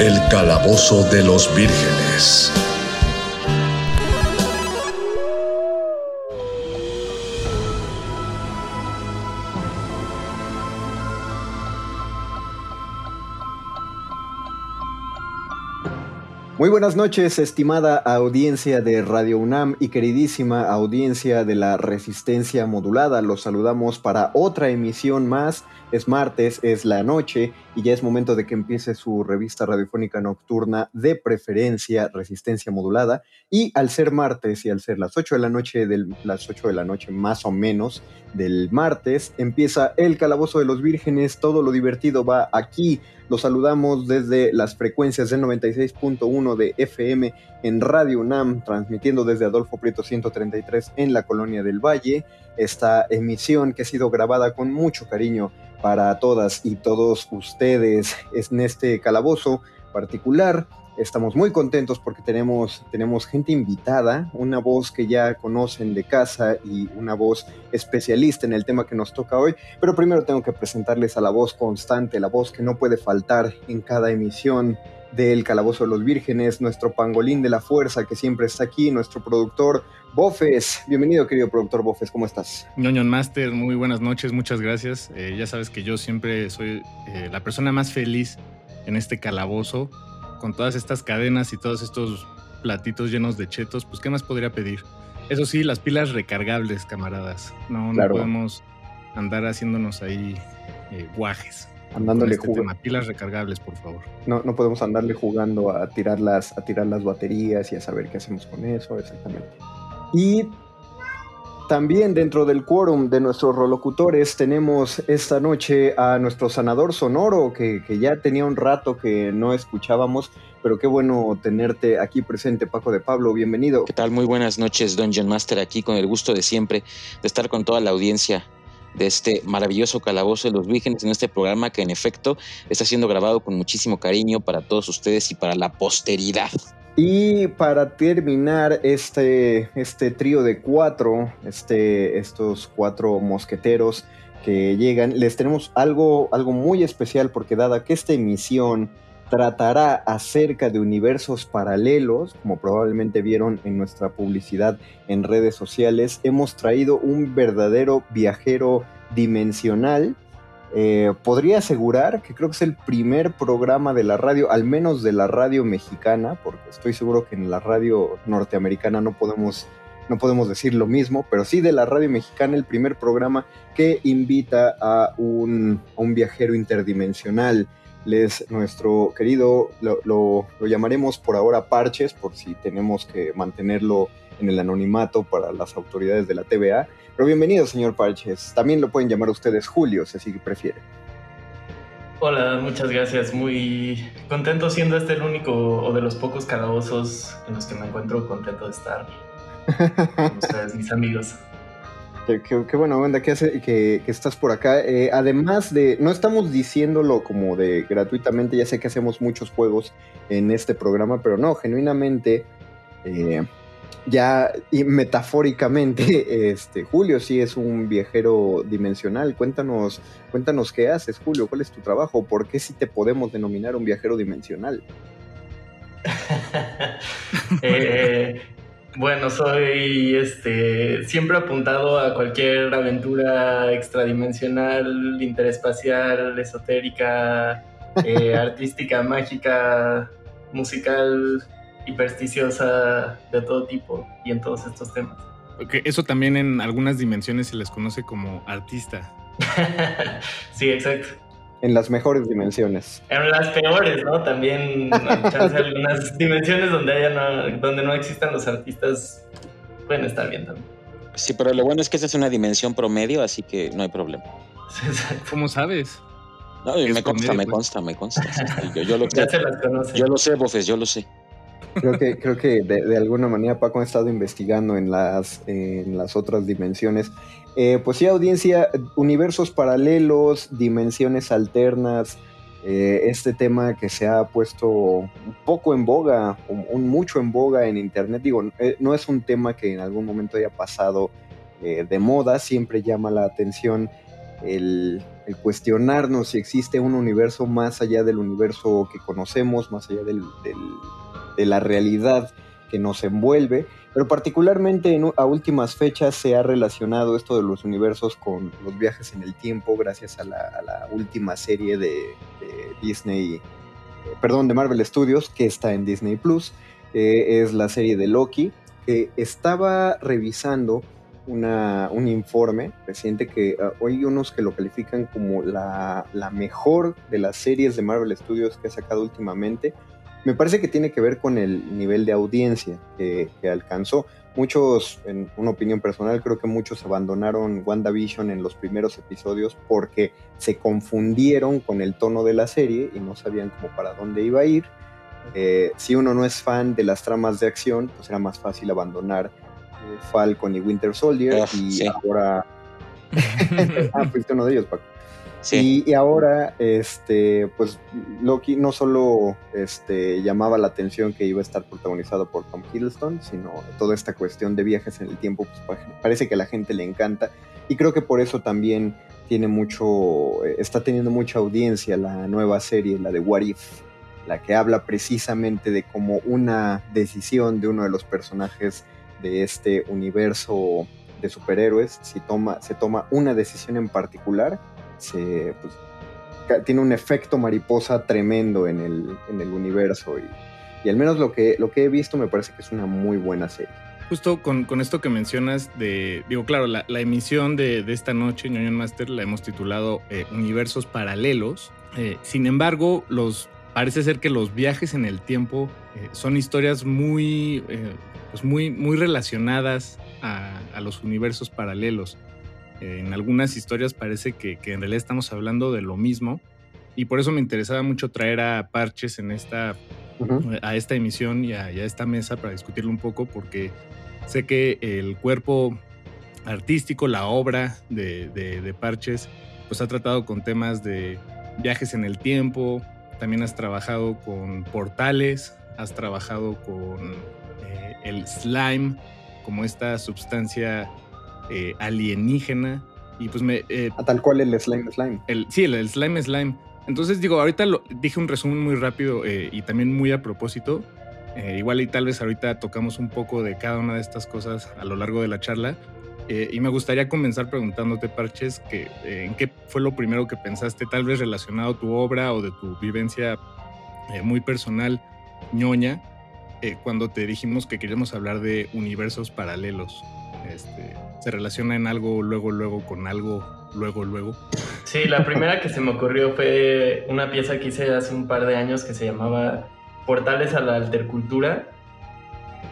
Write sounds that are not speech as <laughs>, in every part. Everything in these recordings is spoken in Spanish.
El calabozo de los vírgenes. Muy buenas noches, estimada audiencia de Radio UNAM y queridísima audiencia de la Resistencia Modulada. Los saludamos para otra emisión más. Es martes, es la noche y ya es momento de que empiece su revista radiofónica nocturna de preferencia Resistencia Modulada. Y al ser martes y al ser las 8 de la noche, del, las 8 de la noche más o menos del martes, empieza el Calabozo de los Vírgenes. Todo lo divertido va aquí. Los saludamos desde las frecuencias del 96.1 de FM en Radio UNAM, transmitiendo desde Adolfo Prieto 133 en la Colonia del Valle. Esta emisión que ha sido grabada con mucho cariño para todas y todos ustedes en este calabozo particular. Estamos muy contentos porque tenemos, tenemos gente invitada, una voz que ya conocen de casa y una voz especialista en el tema que nos toca hoy. Pero primero tengo que presentarles a la voz constante, la voz que no puede faltar en cada emisión del Calabozo de los Vírgenes, nuestro pangolín de la fuerza que siempre está aquí, nuestro productor Bofes. Bienvenido, querido productor Bofes, ¿cómo estás? Ñoñon Master, muy buenas noches, muchas gracias. Eh, ya sabes que yo siempre soy eh, la persona más feliz en este calabozo con todas estas cadenas y todos estos platitos llenos de chetos, pues ¿qué más podría pedir? Eso sí, las pilas recargables, camaradas. No, no podemos andar haciéndonos ahí eh, guajes. Andándole este jugando. Pilas recargables, por favor. No, no podemos andarle jugando a tirar, las, a tirar las baterías y a saber qué hacemos con eso, exactamente. Y también dentro del quórum de nuestros rolocutores tenemos esta noche a nuestro sanador sonoro, que, que, ya tenía un rato que no escuchábamos, pero qué bueno tenerte aquí presente, Paco de Pablo, bienvenido. ¿Qué tal? Muy buenas noches, Dungeon Master, aquí con el gusto de siempre de estar con toda la audiencia de este maravilloso calabozo de los vírgenes en este programa que en efecto está siendo grabado con muchísimo cariño para todos ustedes y para la posteridad. Y para terminar este, este trío de cuatro, este, estos cuatro mosqueteros que llegan, les tenemos algo, algo muy especial porque dada que esta emisión tratará acerca de universos paralelos, como probablemente vieron en nuestra publicidad en redes sociales, hemos traído un verdadero viajero dimensional eh, podría asegurar que creo que es el primer programa de la radio, al menos de la radio mexicana, porque estoy seguro que en la radio norteamericana no podemos, no podemos decir lo mismo, pero sí de la radio mexicana, el primer programa que invita a un, a un viajero interdimensional. Les, nuestro querido, lo, lo, lo llamaremos por ahora Parches, por si tenemos que mantenerlo en el anonimato para las autoridades de la TVA. Pero bienvenido, señor Parches. También lo pueden llamar ustedes Julio, si así prefiere. Hola, muchas gracias. Muy contento siendo este el único o de los pocos calabozos en los que me encuentro contento de estar con <laughs> ustedes, mis amigos. Qué, buena onda que, hace, que, estás por acá. Eh, además de, no estamos diciéndolo como de gratuitamente, ya sé que hacemos muchos juegos en este programa, pero no, genuinamente, eh, ya y metafóricamente, <laughs> este, Julio sí es un viajero dimensional. Cuéntanos, cuéntanos qué haces, Julio, cuál es tu trabajo, por qué si te podemos denominar un viajero dimensional. <laughs> eh, bueno, soy este siempre apuntado a cualquier aventura extradimensional, interespacial, esotérica, eh, <laughs> artística, mágica, musical, hipersticiosa, de todo tipo y en todos estos temas. eso también en algunas dimensiones se les conoce como artista. <laughs> sí, exacto en las mejores dimensiones. En las peores, ¿no? También algunas <laughs> dimensiones donde, haya no, donde no existan los artistas pueden estar bien también. Sí, pero lo bueno es que esa es una dimensión promedio, así que no hay problema. <laughs> ¿Cómo sabes? No, me consta, me pues. consta, me consta, Yo, lo <laughs> sé. Yo lo sé, Bofes, yo lo sé. Creo que, creo que de, de, alguna manera Paco ha estado investigando en las, en las otras dimensiones. Eh, pues sí, audiencia, universos paralelos, dimensiones alternas, eh, este tema que se ha puesto un poco en boga, un, mucho en boga en Internet, digo, eh, no es un tema que en algún momento haya pasado de moda, siempre llama la atención el, cuestionarnos si existe un universo más allá del universo que conocemos, más allá de la realidad que nos envuelve. Pero particularmente a últimas fechas se ha relacionado esto de los universos con los viajes en el tiempo gracias a la, última serie de, Disney, eh, perdón, de Marvel Studios que está en Disney Plus, que es la serie de Loki, que estaba revisando un informe reciente que uh, hoy hay unos que lo califican como la, la mejor de las series de Marvel Studios que ha sacado últimamente me parece que tiene que ver con el nivel de audiencia que, alcanzó. Muchos, en una opinión personal, creo que muchos abandonaron WandaVision en los primeros episodios porque se confundieron con el tono de la serie y no sabían cómo para dónde iba a ir. Eh, si uno no es fan de las tramas de acción, pues era más fácil abandonar eh, Falcon y Winter Soldier y ahora... <laughs> <laughs> ah, fuiste uno de ellos, Paco. Y, ahora, este, pues Loki no solo este, llamaba la atención que iba a estar protagonizado por Tom Hiddleston, sino toda esta cuestión de viajes en el tiempo, pues parece que a la gente le encanta. Y creo que por eso también tiene mucho, está teniendo mucha audiencia la nueva serie, la de What If, la que habla precisamente de cómo una decisión de uno de los personajes de este universo de superhéroes, si toma, se toma una decisión en particular, pues, tiene un efecto mariposa tremendo en el, universo y, al menos lo que, he visto me parece que es una muy buena serie. Justo con, esto que mencionas de, digo, claro, la, emisión de, esta noche Union Master la hemos titulado eh, Universos Paralelos. Eh, sin embargo, parece ser que los viajes en el tiempo eh, son historias muy, pues muy, muy relacionadas a los universos paralelos en algunas historias parece que, en realidad estamos hablando de lo mismo. Y por eso me interesaba mucho traer a Parches en esta, a esta emisión y a, esta mesa para discutirlo un poco porque sé que el cuerpo artístico, la obra de, Parches, pues ha tratado con temas de viajes en el tiempo, también has trabajado con portales, has trabajado con eh, el slime como esta sustancia eh, alienígena. Y pues me. Eh, a tal cual el slime slime. El, sí, el, slime slime. Entonces digo, ahorita lo, dije un resumen muy rápido eh, y también muy a propósito. igual y tal vez ahorita tocamos un poco de cada una de estas cosas a lo largo de la charla. y me gustaría comenzar preguntándote, Parches, que, en qué fue lo primero que pensaste, tal vez relacionado a tu obra o de tu vivencia muy personal, ñoña, cuando te dijimos que queríamos hablar de universos paralelos. Este, se relaciona en algo luego, luego con algo, luego, luego. Sí, la primera que se me ocurrió fue una pieza que hice hace un par de años que se llamaba Portales a la Altercultura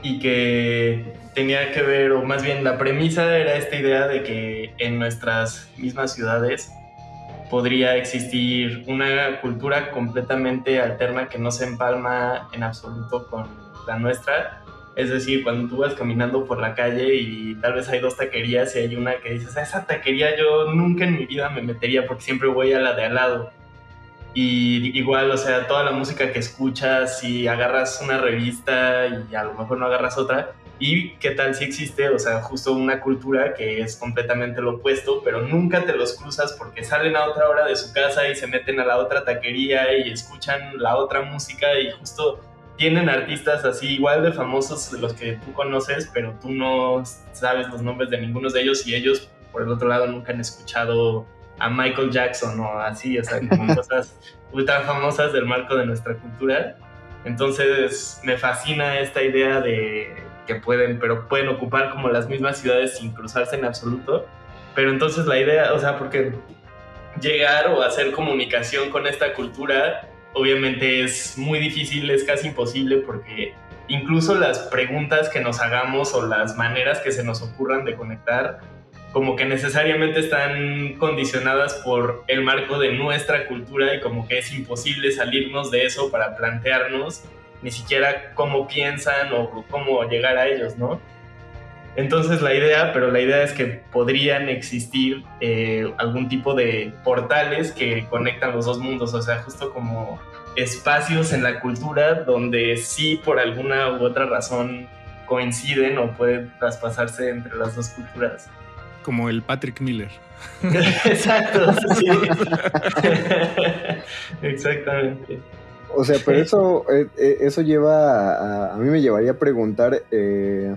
y que tenía que ver, o más bien la premisa era esta idea de que en nuestras mismas ciudades podría existir una cultura completamente alterna que no se empalma en absoluto con la nuestra Es decir, cuando tú vas caminando por la calle y tal vez hay dos taquerías y hay una que dices, esa taquería yo nunca en mi vida me metería porque siempre voy a la de al lado. Y igual, o sea, toda la música que escuchas, si agarras una revista y a lo mejor no agarras otra, y qué tal si existe, o sea, justo una cultura que es completamente lo opuesto, pero nunca te los cruzas porque salen a otra hora de su casa y se meten a la otra taquería y escuchan la otra música y justo tienen artistas así igual de famosos de los que tú conoces, pero tú no sabes los nombres de ninguno de ellos y ellos, por el otro lado, nunca han escuchado a Michael Jackson o así, o sea, como cosas ultra famosas del marco de nuestra cultura. Entonces me fascina esta idea de que pueden, pero pueden ocupar como las mismas ciudades sin cruzarse en absoluto. Pero entonces la idea, o sea, porque llegar o hacer comunicación con esta cultura obviamente es muy difícil, es casi imposible porque incluso las preguntas que nos hagamos o las maneras que se nos ocurran de conectar, como que necesariamente están condicionadas por el marco de nuestra cultura y como que es imposible salirnos de eso para plantearnos ni siquiera cómo piensan o cómo llegar a ellos, ¿no? Entonces la idea, pero la idea es que podrían existir eh, algún tipo de portales que conectan los dos mundos, o sea, justo como espacios en la cultura donde sí por alguna u otra razón coinciden o pueden traspasarse entre las dos culturas. Como el Patrick Miller. <laughs> Exacto, sí. <laughs> Exactamente. O sea, pero eso, eh, eh, eso lleva a, a, mí me llevaría a preguntar eh,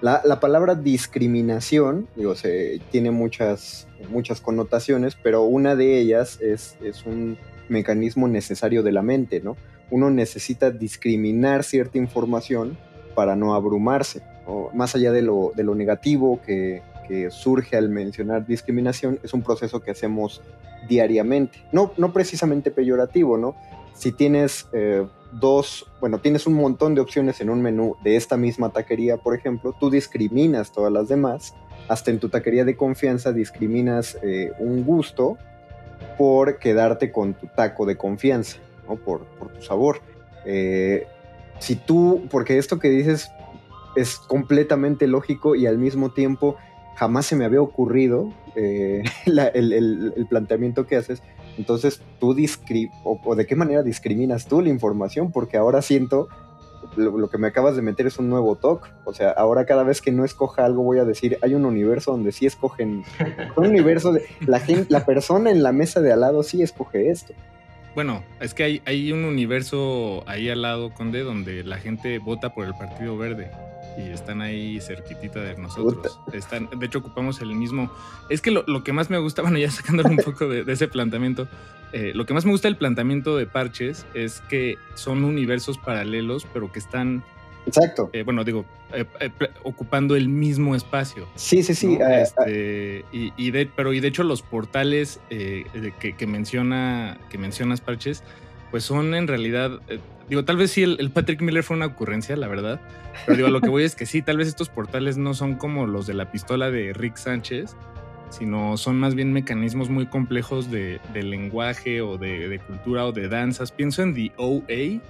la, la, palabra discriminación, digo, se, tiene muchas, muchas connotaciones, pero una de ellas es, es un mecanismo necesario de la mente, ¿no? Uno necesita discriminar cierta información para no abrumarse, más allá de lo, de lo negativo que, que, surge al mencionar discriminación, es un proceso que hacemos diariamente, no, no precisamente peyorativo, ¿no? Si tienes eh, dos, bueno, tienes un montón de opciones en un menú de esta misma taquería, por ejemplo, tú discriminas todas las demás, hasta en tu taquería de confianza discriminas eh, un gusto por quedarte con tu taco de confianza, ¿no? por, por tu sabor. Eh, si tú, porque esto que dices es completamente lógico y al mismo tiempo jamás se me había ocurrido eh, <laughs> la, el, el, el, planteamiento que haces, entonces tú discri o, o, de qué manera discriminas tú la información, porque ahora siento lo, lo, que me acabas de meter es un nuevo talk. O sea, ahora cada vez que no escoja algo voy a decir, hay un universo donde sí escogen, <laughs> un universo de la gente, la persona en la mesa de al lado sí escoge esto. Bueno, es que hay, hay un universo ahí al lado, Conde, donde la gente vota por el Partido Verde y están ahí cerquitita de nosotros. Están, de hecho, ocupamos el mismo. Es que lo, lo que más me gusta, <laughs> bueno, ya sacándole un poco de, de ese planteamiento, eh, lo que más me gusta del planteamiento de Parches es que son universos paralelos, pero que están. Exacto. Eh, bueno, digo, eh, ocupando el mismo espacio. Sí, sí, sí. ¿no? Este, y, y, de, pero y de hecho, los portales que, que, menciona, que mencionas, Parches, pues son en realidad digo, tal vez sí el, el, Patrick Miller fue una ocurrencia, la verdad. Pero digo, lo que voy es que sí, tal vez estos portales no son como los de la pistola de Rick Sánchez, sino son más bien mecanismos muy complejos de, de lenguaje o de, de, cultura o de danzas. Pienso en The OA,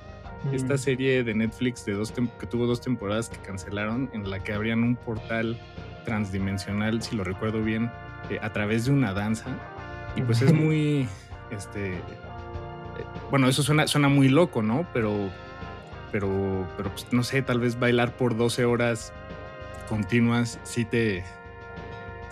mm. esta serie de Netflix de dos que tuvo dos temporadas que cancelaron, en la que abrían un portal transdimensional, si lo recuerdo bien, eh, a través de una danza. Y pues es muy, este, bueno, eso suena, suena muy loco, ¿no? Pero, pero, pero pues, no sé, tal vez bailar por 12 horas continuas sí te...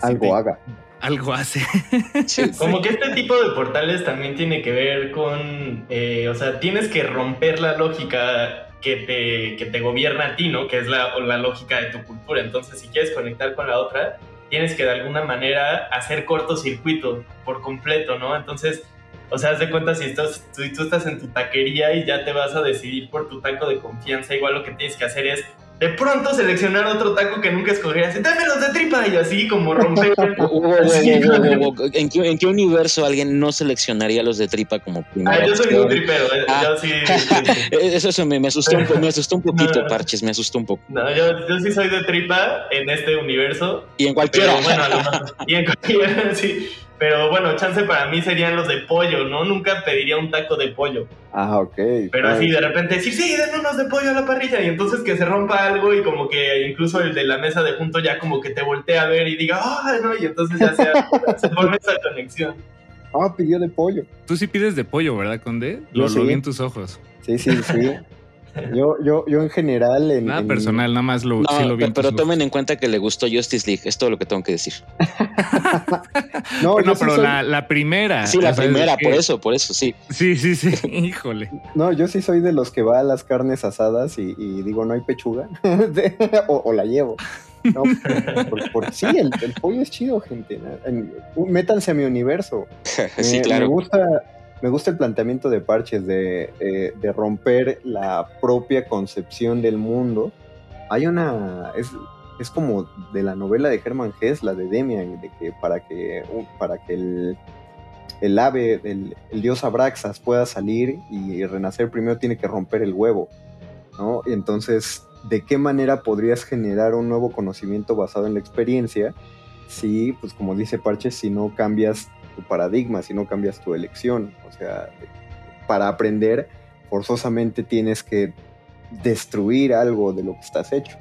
Algo sí te, haga. Algo hace. <laughs> Sí, como que este tipo de portales también tiene que ver con, eh, o sea, tienes que romper la lógica que te, que te gobierna a ti, ¿no? Que es la, la lógica de tu cultura. Entonces, si quieres conectar con la otra, tienes que de alguna manera hacer cortocircuito por completo, ¿no? Entonces, o sea, haz de cuenta si estás, tú, tú, estás en tu taquería y ya te vas a decidir por tu taco de confianza, igual lo que tienes que hacer es de pronto seleccionar otro taco que nunca escogerías. Dame los de tripa y así como romper. <laughs> ¿En, qué, ¿En qué universo alguien no seleccionaría los de tripa como primera Ah, yo soy un tripero. Eh, ah. Yo sí, sí, <laughs> sí. Eso, eso me, me, asustó un, me asustó un poquito, no, Parches, me asustó un poco. No, yo, yo sí soy de tripa en este universo. Y en cualquiera. Pero, bueno, no, y en cualquiera, <laughs> sí. Pero bueno, chance para mí serían los de pollo, ¿no? Nunca pediría un taco de pollo. Ah, ok. Pero así de repente decir, sí, den unos de pollo a la parrilla. Y entonces que se rompa algo y como que incluso el de la mesa de junto ya como que te voltea a ver y diga, ah, no, y entonces ya se, se forma esa conexión. Ah, pidió de pollo. Tú sí pides de pollo, ¿verdad, Conde? Lo, sí. lo vi en tus ojos. Sí, sí, sí. Yo, yo, yo en general en, Nada en- personal, nada más lo, No, sí lo vi en pero tomen en cuenta que le gustó Justice League, es todo lo que tengo que decir. <laughs> No, Bueno, pero soy- la, la primera. Sí, la primera, que- por eso, por eso, sí. Sí, sí, sí. <laughs> Híjole. No, yo sí soy de los que va a las carnes asadas y, y digo, no hay pechuga. <laughs> O, o la llevo. No, por- por- sí, el, el pollo es chido, gente. En- métanse a mi universo. sí, Me- Me claro. gusta, me gusta el planteamiento de Parches de, eh, de romper la propia concepción del mundo. Hay una. Es, es como de la novela de Hermann Hesse, la de Demian, de que para que, para que el, el ave, el, el dios Abraxas pueda salir y renacer, primero tiene que romper el huevo. ¿no? Entonces, ¿de qué manera podrías generar un nuevo conocimiento basado en la experiencia? Si, pues como dice Parches, si no cambias tu paradigma, si no cambias tu elección. O sea, para aprender, forzosamente tienes que destruir algo de lo que estás hecho.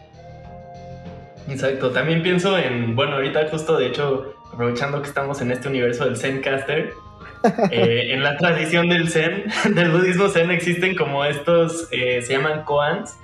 Exacto, también pienso en, bueno, ahorita justo de hecho, aprovechando que estamos en este universo del Zencaster, <laughs> eh, en la tradición del Zen, <laughs> del budismo Zen, existen como estos, eh, se llaman koans,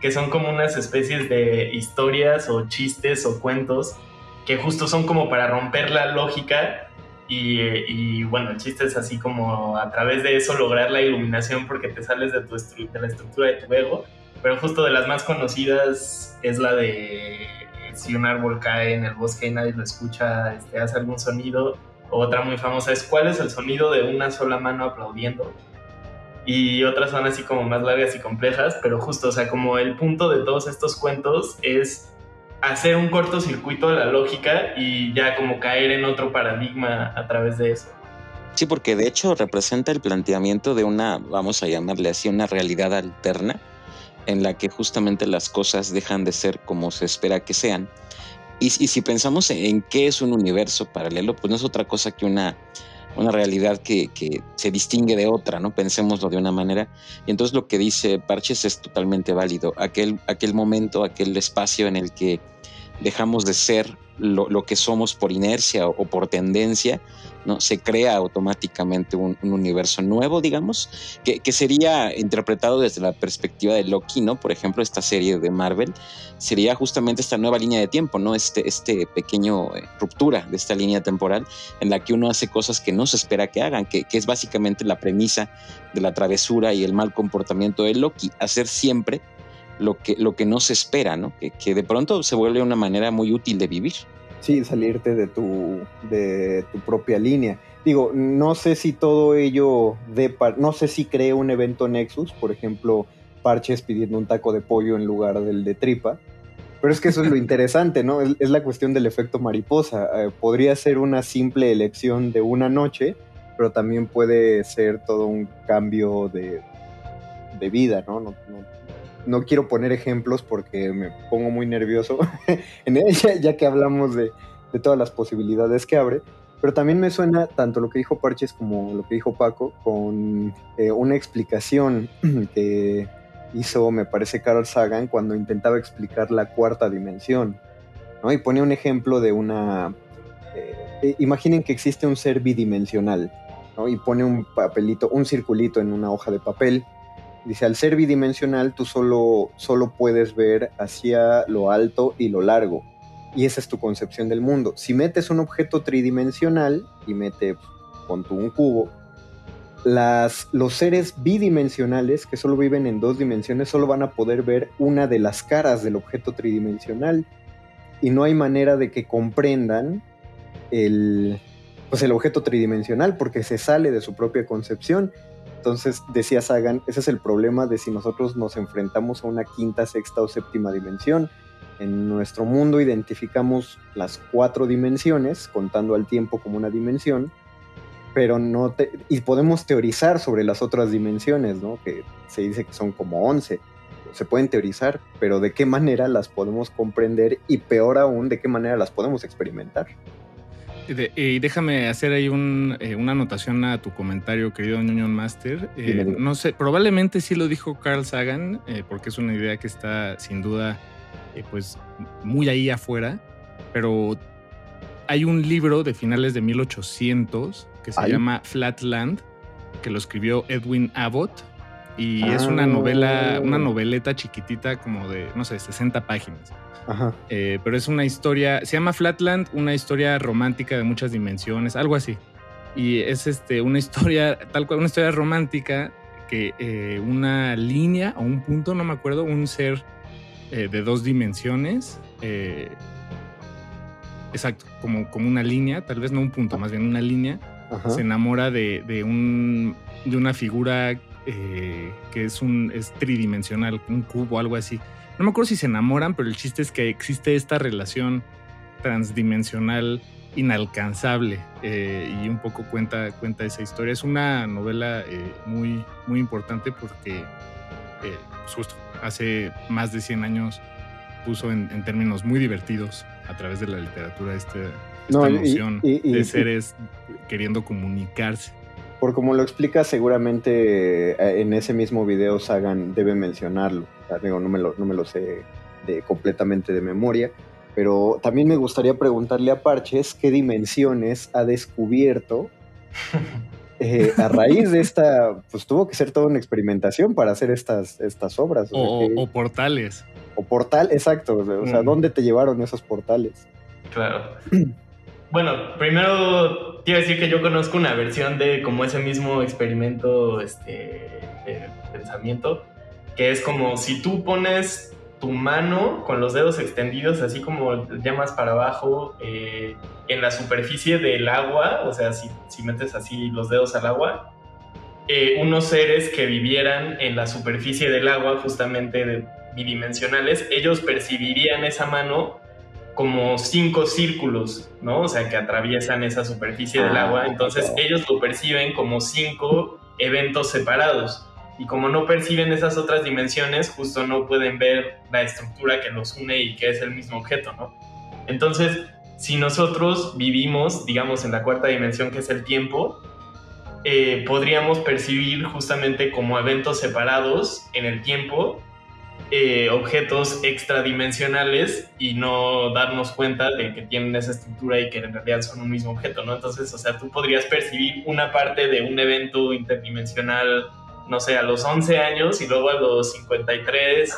que son como unas especies de historias o chistes o cuentos que justo son como para romper la lógica y, y, bueno, el chiste es así como a través de eso lograr la iluminación porque te sales de, tu de la estructura de tu ego, pero justo de las más conocidas es la de eh, si un árbol cae en el bosque y nadie lo escucha, este, hace algún sonido. Otra muy famosa es cuál es el sonido de una sola mano aplaudiendo. Y otras son así como más largas y complejas, pero justo, o sea, como el punto de todos estos cuentos es hacer un cortocircuito a la lógica y ya como caer en otro paradigma a través de eso. Sí, porque de hecho representa el planteamiento de una, vamos a llamarle así, una realidad alterna en la que justamente las cosas dejan de ser como se espera que sean. Y, y si pensamos en, qué es un universo paralelo, pues no es otra cosa que una, una realidad que, que se distingue de otra, ¿no? Pensémoslo de una manera. Y entonces lo que dice Parches es totalmente válido. Aquel, aquel momento, aquel espacio en el que dejamos de ser lo, que somos por inercia o, por tendencia, ¿no? Se crea automáticamente un, un universo nuevo, digamos, que, que, sería interpretado desde la perspectiva de Loki, ¿no? Por ejemplo, esta serie de Marvel sería justamente esta nueva línea de tiempo, ¿no? Este, este pequeño eh, ruptura de esta línea temporal en la que uno hace cosas que no se espera que hagan, que, que es básicamente la premisa de la travesura y el mal comportamiento de Loki, hacer siempre lo que, lo que no se espera, ¿no? Que, que de pronto se vuelve una manera muy útil de vivir. Sí, salirte de tu, de tu propia línea. Digo, no sé si todo ello de par no sé si cree un evento Nexus, por ejemplo, Parches pidiendo un taco de pollo en lugar del de tripa. Pero es que eso es lo <laughs> interesante, ¿no? Es, es la cuestión del efecto mariposa. Eh, podría ser una simple elección de una noche, pero también puede ser todo un cambio de, de vida, ¿no? No, no no quiero poner ejemplos porque me pongo muy nervioso <laughs> en ella, ya que hablamos de, todas las posibilidades que abre. Pero también me suena tanto lo que dijo Parches como lo que dijo Paco con eh, una explicación <clears throat> que hizo, me parece, Carl Sagan cuando intentaba explicar la cuarta dimensión. Y pone un ejemplo de una... Eh, imaginen que existe un ser bidimensional y pone un papelito, un circulito en una hoja de papel Dice, al ser bidimensional tú solo, solo puedes ver hacia lo alto y lo largo. Y esa es tu concepción del mundo. Si metes un objeto tridimensional y mete, con tu un cubo, las, los seres bidimensionales que solo viven en dos dimensiones solo van a poder ver una de las caras del objeto tridimensional. Y no hay manera de que comprendan el, pues el objeto tridimensional porque se sale de su propia concepción. Entonces, decía Sagan, ese es el problema de si nosotros nos enfrentamos a una quinta, sexta o séptima dimensión. En nuestro mundo identificamos las cuatro dimensiones, contando al tiempo como una dimensión, pero no y podemos teorizar sobre las otras dimensiones, ¿no? Que se dice que son como 11. Se pueden teorizar, pero de qué manera las podemos comprender y peor aún, de qué manera las podemos experimentar. Y, déjame hacer ahí eh, una anotación a tu comentario, querido Union Master. Eh, no sé, probablemente sí lo dijo Carl Sagan, eh, porque es una idea que está sin duda pues muy ahí afuera, pero hay un libro de finales de 1800 que se llama Flatland, que lo escribió Edwin Abbott, y es una novela, una ah. noveleta chiquitita como de, no sé, 60 páginas. Ajá. Eh, pero es una historia, se llama Flatland, una historia romántica de muchas dimensiones, algo así. Y es este, una historia, tal cual, una historia romántica que eh, una línea o un punto, no me acuerdo, un ser eh, de dos dimensiones, exacto, como, como una línea, tal vez no un punto, más bien una línea, se enamora de, de, un, de una figura que es, un, es tridimensional, un cubo, algo así no me acuerdo si se enamoran, pero el chiste es que existe esta relación transdimensional inalcanzable eh, y un poco cuenta, cuenta esa historia. Es una novela eh, muy, muy importante porque eh, pues justo hace más de 100 años puso en, términos muy divertidos a través de la literatura este, esta noción de seres queriendo comunicarse. Por como lo explica, seguramente en ese mismo video Sagan debe mencionarlo no me lo, no me lo sé de, completamente de memoria, pero también me gustaría preguntarle a Parches qué dimensiones ha descubierto <laughs> eh, a raíz de esta, pues tuvo que ser toda una experimentación para hacer estas, estas obras. O, portales. O portal, exacto. O sea, mm. ¿dónde te llevaron esos portales? Claro. <clears throat> Bueno, primero quiero decir que yo conozco una versión de como ese mismo experimento este, de pensamiento, que es como si tú pones tu mano con los dedos extendidos, así como llamas para abajo, eh, en la superficie del agua, o sea, si, si metes así los dedos al agua, eh, unos seres que vivieran en la superficie del agua, justamente bidimensionales, ellos percibirían esa mano como cinco círculos, ¿no? O sea, que atraviesan esa superficie del ah, agua, entonces ellos lo perciben como cinco eventos separados y como no perciben esas otras dimensiones, justo no pueden ver la estructura que los une y que es el mismo objeto, ¿no? Entonces, si nosotros vivimos, digamos, en la cuarta dimensión que es el tiempo, eh, podríamos percibir justamente como eventos separados en el tiempo eh, objetos extradimensionales y no darnos cuenta de que tienen esa estructura y que en realidad son un mismo objeto, ¿no? Entonces, o sea, tú podrías percibir una parte de un evento interdimensional no sé, a los 11 años y luego a los 53,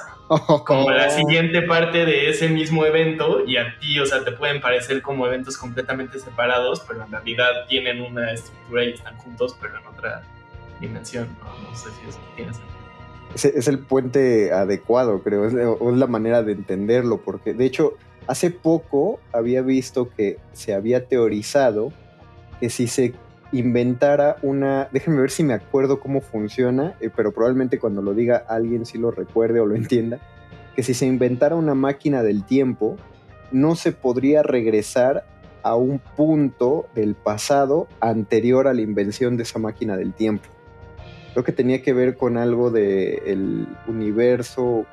como la siguiente parte de ese mismo evento y a ti, o sea, te pueden parecer como eventos completamente separados, pero en realidad tienen una estructura y están juntos, pero en otra dimensión, no, sé si eso tiene sentido. Es, el puente adecuado, creo, es, es la manera de entenderlo, porque de hecho, hace poco había visto que se había teorizado que si se inventara una, déjenme ver si me acuerdo cómo funciona, eh, pero probablemente cuando lo diga alguien sí lo recuerde o lo entienda, que si se inventara una máquina del tiempo, no se podría regresar a un punto del pasado anterior a la invención de esa máquina del tiempo. Creo que tenía que ver con algo del universo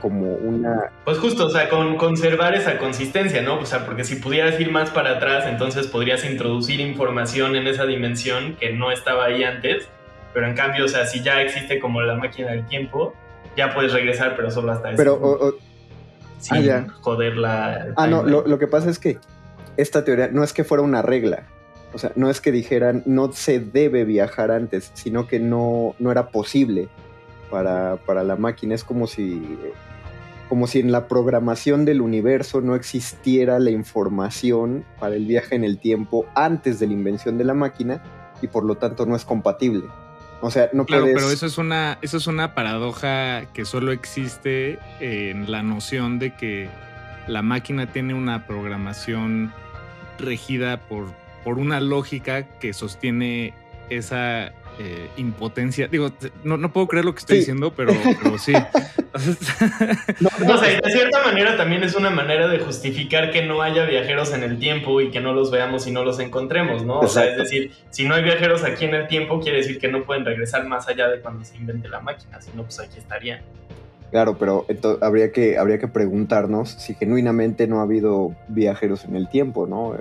como una... Pues justo, o sea, con conservar esa consistencia, ¿no? O sea, porque si pudieras ir más para atrás, entonces podrías introducir información en esa dimensión que no estaba ahí antes, pero en cambio, o sea, si ya existe como la máquina del tiempo, ya puedes regresar, pero solo hasta pero, o, sin ah, joder la... Ah, no, lo, lo que pasa es que esta teoría no es que fuera una regla, o sea, no es que dijeran no se debe viajar antes, sino que no, no era posible para, para, la máquina. Es como si como si en la programación del universo no existiera la información para el viaje en el tiempo antes de la invención de la máquina y por lo tanto no es compatible. O sea, no claro, pero eso es una eso es una paradoja que solo existe en la noción de que la máquina tiene una programación regida por, por una lógica que sostiene esa eh, impotencia. Digo, no, no, puedo creer lo que estoy diciendo, pero, sí. <laughs> no, o sea, de cierta manera también es una manera de justificar que no haya viajeros en el tiempo y que no los veamos y no los encontremos, ¿no? O sea, es decir, si no hay viajeros aquí en el tiempo, quiere decir que no pueden regresar más allá de cuando se invente la máquina, si no, pues aquí estarían. Claro, pero entonces, habría, que, habría que preguntarnos si genuinamente no ha habido viajeros en el tiempo, ¿no? Eh,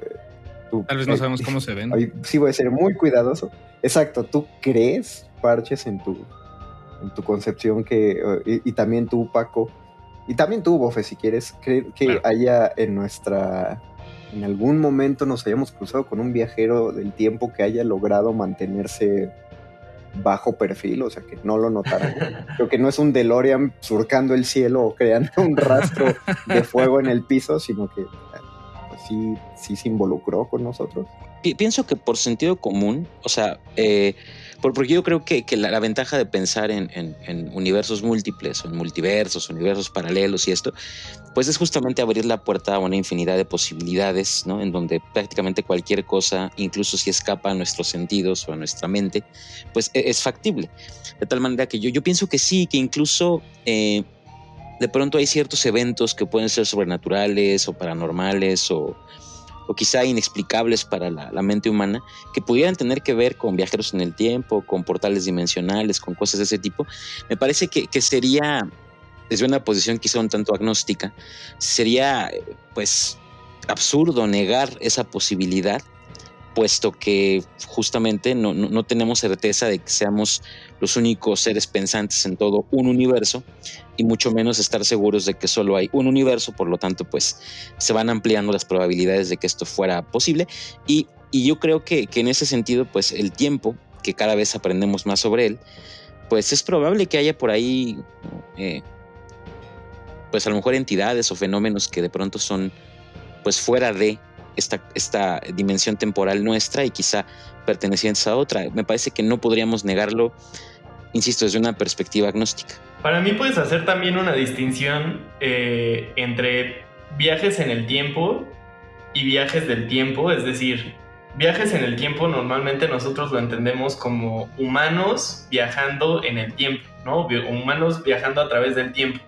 Tal vez no sabemos cómo se ven. <laughs> sí voy a ser muy cuidadoso. Exacto, ¿tú crees, Parches, en tu, en tu concepción que, y, también tú, Paco, y también tú, Bofe, si quieres, creer que haya en nuestra, en algún momento nos hayamos cruzado con un viajero del tiempo que haya logrado mantenerse bajo perfil, o sea, que no lo notaran. <laughs> Creo que no es un DeLorean surcando el cielo o creando un rastro de fuego en el piso, sino que sí, sí se involucró con nosotros. Pienso que por sentido común, o sea, eh, porque yo creo que, la, ventaja de pensar en, universos múltiples o en multiversos, universos paralelos y esto, pues es justamente abrir la puerta a una infinidad de posibilidades, ¿no? En donde prácticamente cualquier cosa, incluso si escapa a nuestros sentidos o a nuestra mente, pues e, es, factible. De tal manera que yo, yo pienso que sí, que incluso... Eh, de pronto hay ciertos eventos que pueden ser sobrenaturales o paranormales o, o quizá inexplicables para la, mente humana, que pudieran tener que ver con viajeros en el tiempo, con portales dimensionales, con cosas de ese tipo, me parece que, sería, desde una posición quizá un tanto agnóstica, sería pues absurdo negar esa posibilidad puesto que justamente no, no, tenemos certeza de que seamos los únicos seres pensantes en todo un universo y mucho menos estar seguros de que solo hay un universo, por lo tanto pues se van ampliando las probabilidades de que esto fuera posible. Y, y yo creo que, que, en ese sentido pues el tiempo, que cada vez aprendemos más sobre él, pues es probable que haya por ahí eh, pues a lo mejor entidades o fenómenos que de pronto son pues fuera de esta, esta dimensión temporal nuestra y quizá pertenecientes a otra. Me parece que no podríamos negarlo, insisto, desde una perspectiva agnóstica. Para mí puedes hacer también una distinción eh, entre viajes en el tiempo y viajes del tiempo, es decir, viajes en el tiempo normalmente nosotros lo entendemos como humanos viajando en el tiempo, ¿no? Humanos viajando a través del tiempo.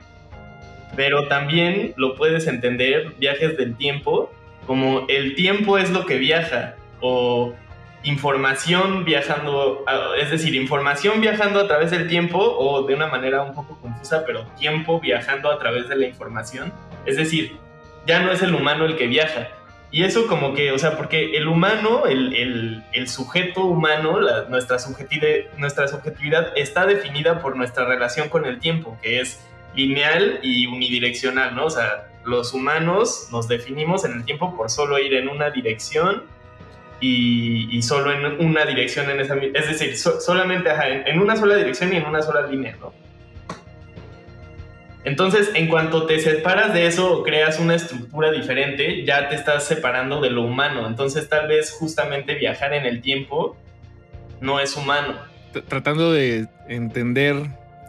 Pero también lo puedes entender viajes del tiempo como el tiempo es lo que viaja o información viajando, es decir, información viajando a través del tiempo o de una manera un poco confusa, pero tiempo viajando a través de la información. Es decir, ya no es el humano el que viaja. Y eso como que, o sea, porque el humano, el, sujeto humano, nuestra, subjetividad, nuestra subjetividad está definida por nuestra relación con el tiempo, que es lineal y unidireccional, ¿no? O sea, los humanos nos definimos en el tiempo por solo ir en una dirección y, solo en una dirección en esa es decir, solamente en, una sola dirección y en una sola línea, ¿no? Entonces, en cuanto te separas de eso o creas una estructura diferente, ya te estás separando de lo humano. Entonces, tal vez justamente viajar en el tiempo no es humano. Tratando de entender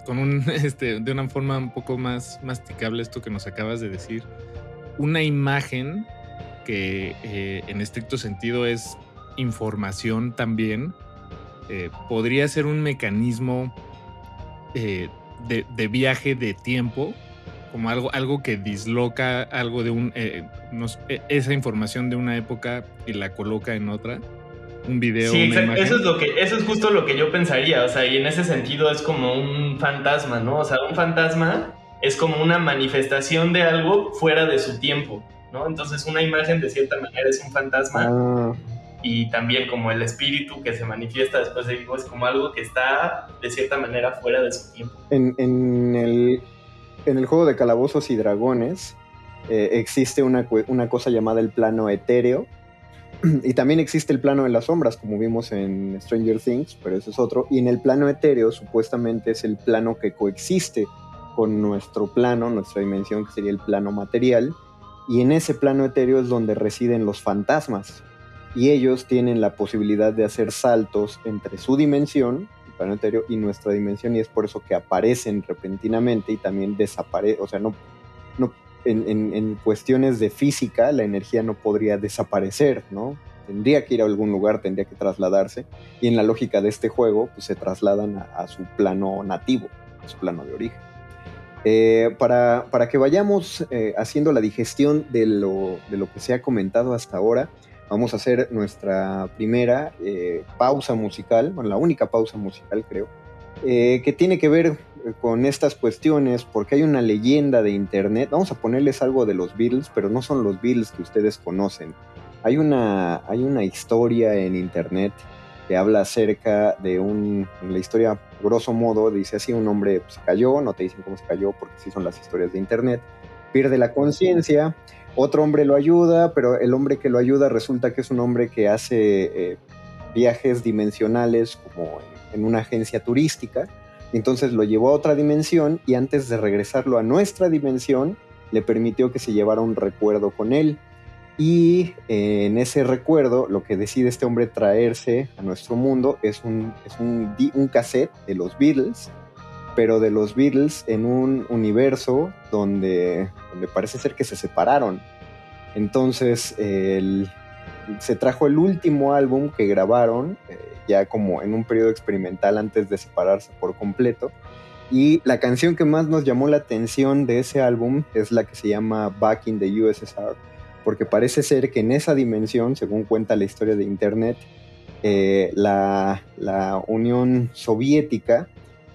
con un, <laughs> este, de una forma un poco más masticable esto que nos acabas de decir, una imagen que eh, en estricto sentido es información también, eh, podría ser un mecanismo eh, de, viaje de tiempo, como algo, algo que disloca algo de un, e, esa información de una época y la coloca en otra un video. Sí, Eso es lo que, eso es justo lo que yo pensaría. O sea, y en ese sentido es como un fantasma, ¿no? O sea, un fantasma es como una manifestación de algo fuera de su tiempo, ¿no? Entonces una imagen de cierta manera es un fantasma. Ah. Y también como el espíritu que se manifiesta después de vivo es como algo que está de cierta manera fuera de su tiempo. En, en, el, en el juego de calabozos y dragones eh, existe una, una cosa llamada el plano etéreo, <clears throat> y también existe el plano de las sombras, como vimos en Stranger Things, pero ese es otro. Y en el plano etéreo, supuestamente es el plano que coexiste con nuestro plano, nuestra dimensión, que sería el plano material. Y en ese plano etéreo es donde residen los fantasmas. Y ellos tienen la posibilidad de hacer saltos entre su dimensión, el plano etéreo, y nuestra dimensión. Y es por eso que aparecen repentinamente y también desaparecen. O sea, no, no en, cuestiones de física la energía no podría desaparecer, ¿no? Tendría que ir a algún lugar, tendría que trasladarse, y en la lógica de este juego, pues se trasladan a, su plano nativo, a su plano de origen. Eh, para, para, que vayamos eh, haciendo la digestión de lo, de lo, que se ha comentado hasta ahora, vamos a hacer nuestra primera eh, pausa musical, bueno, la única pausa musical creo, que tiene que ver con estas cuestiones porque hay una leyenda de internet. Vamos a ponerles algo de los Beatles, pero no son los Beatles que ustedes conocen. Hay una, hay una historia en internet que habla acerca de un, la historia, grosso modo, dice así, un hombre se cayó, no te dicen cómo se cayó porque sí son las historias de internet, pierde la conciencia, otro hombre lo ayuda, pero el hombre que lo ayuda resulta que es un hombre que hace eh, viajes dimensionales como en, una agencia turística, entonces lo llevó a otra dimensión y antes de regresarlo a nuestra dimensión, le permitió que se llevara un recuerdo con él. Y eh, en ese recuerdo, lo que decide este hombre traerse a nuestro mundo es un, es un, un cassette de los Beatles pero de los Beatles en un universo donde, donde parece ser que se separaron. Entonces se trajo el último álbum que grabaron, eh, ya como en un periodo experimental antes de separarse por completo. Y la canción que más nos llamó la atención de ese álbum es la que se llama Back in the USSR, porque parece ser que en esa dimensión, según cuenta la historia de Internet, eh, la, la Unión Soviética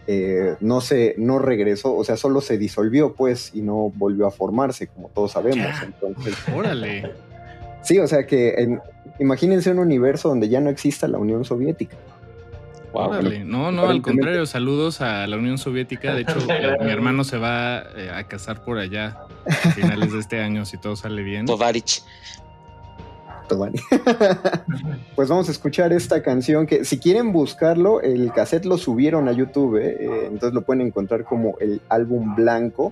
eh, no se, no regresó, o sea, solo se disolvió, pues, y no volvió a formarse, como todos sabemos. Entonces, órale. Sí, o sea que imagínense un universo donde ya no exista la Unión Soviética. Órale. No, no, al contrario, saludos a la Unión Soviética. De hecho, <laughs> mi hermano se va eh, a casar por allá a finales de este año, si todo sale bien. Tovarich. <laughs> pues vamos a escuchar esta canción que si quieren buscarlo, el cassette lo subieron a YouTube, ¿eh? Eh, entonces lo pueden encontrar como el álbum blanco,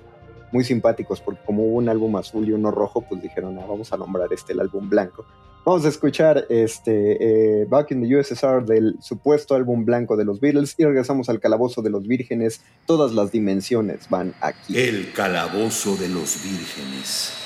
muy simpáticos, porque como hubo un álbum azul y uno rojo, pues dijeron, ah, vamos a nombrar este el álbum blanco. Vamos a escuchar este eh, Back in the USSR del supuesto álbum blanco de los Beatles y regresamos al calabozo de los vírgenes. Todas las dimensiones van aquí. El calabozo de los vírgenes.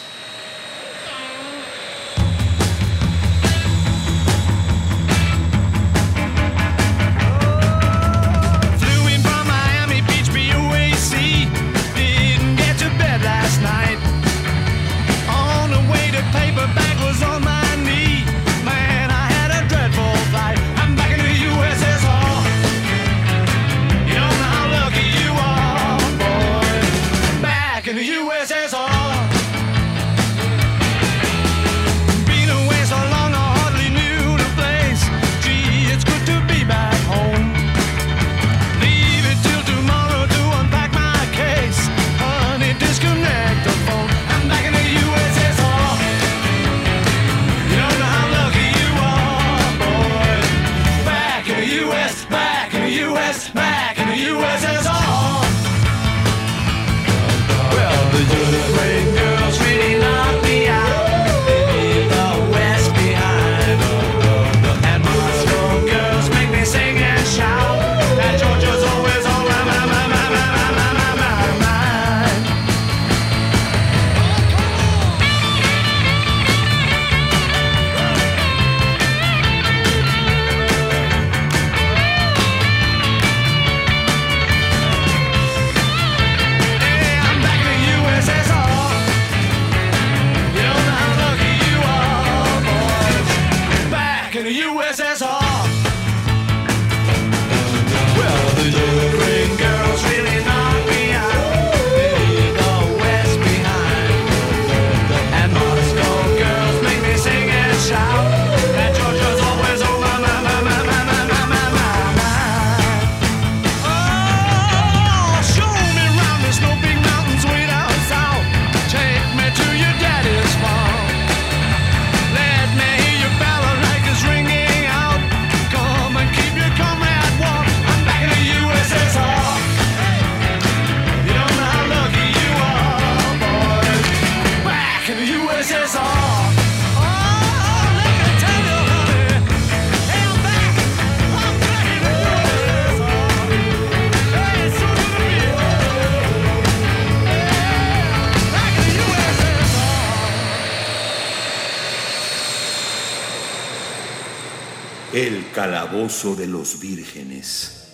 Calabozo de los Vírgenes.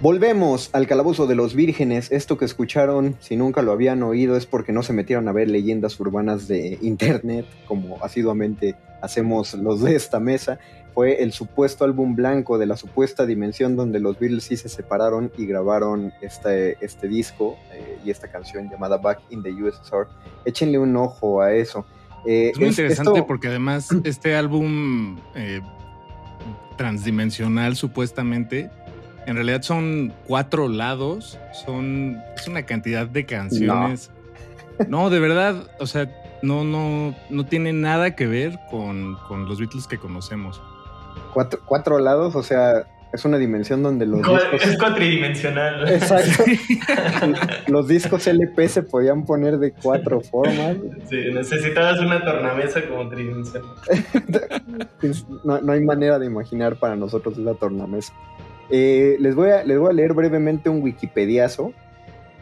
Volvemos al Calabozo de los Vírgenes. Esto que escucharon, si nunca lo habían oído, es porque no se metieron a ver leyendas urbanas de internet, como asiduamente hacemos los de esta mesa. Fue el supuesto álbum blanco de la supuesta dimensión donde los Beatles sí se separaron y grabaron este, este disco eh, y esta canción llamada Back in the USSR. Échenle un ojo a eso. Eh, es muy interesante porque además este álbum eh, transdimensional supuestamente, en realidad son cuatro lados, son es una cantidad de canciones. No, de verdad, o sea, no, no, no tiene nada que ver con, con los Beatles que conocemos. Cuatro, cuatro lados, o sea, es una dimensión donde los discos... Es cuatridimensional. <laughs> Exacto. <laughs> los discos LP se podían poner de cuatro formas. Sí, necesitabas una tornamesa como tridimensional. no, no, hay manera de imaginar para nosotros la tornamesa. Eh, les, voy a, les voy a leer brevemente un wikipediazo,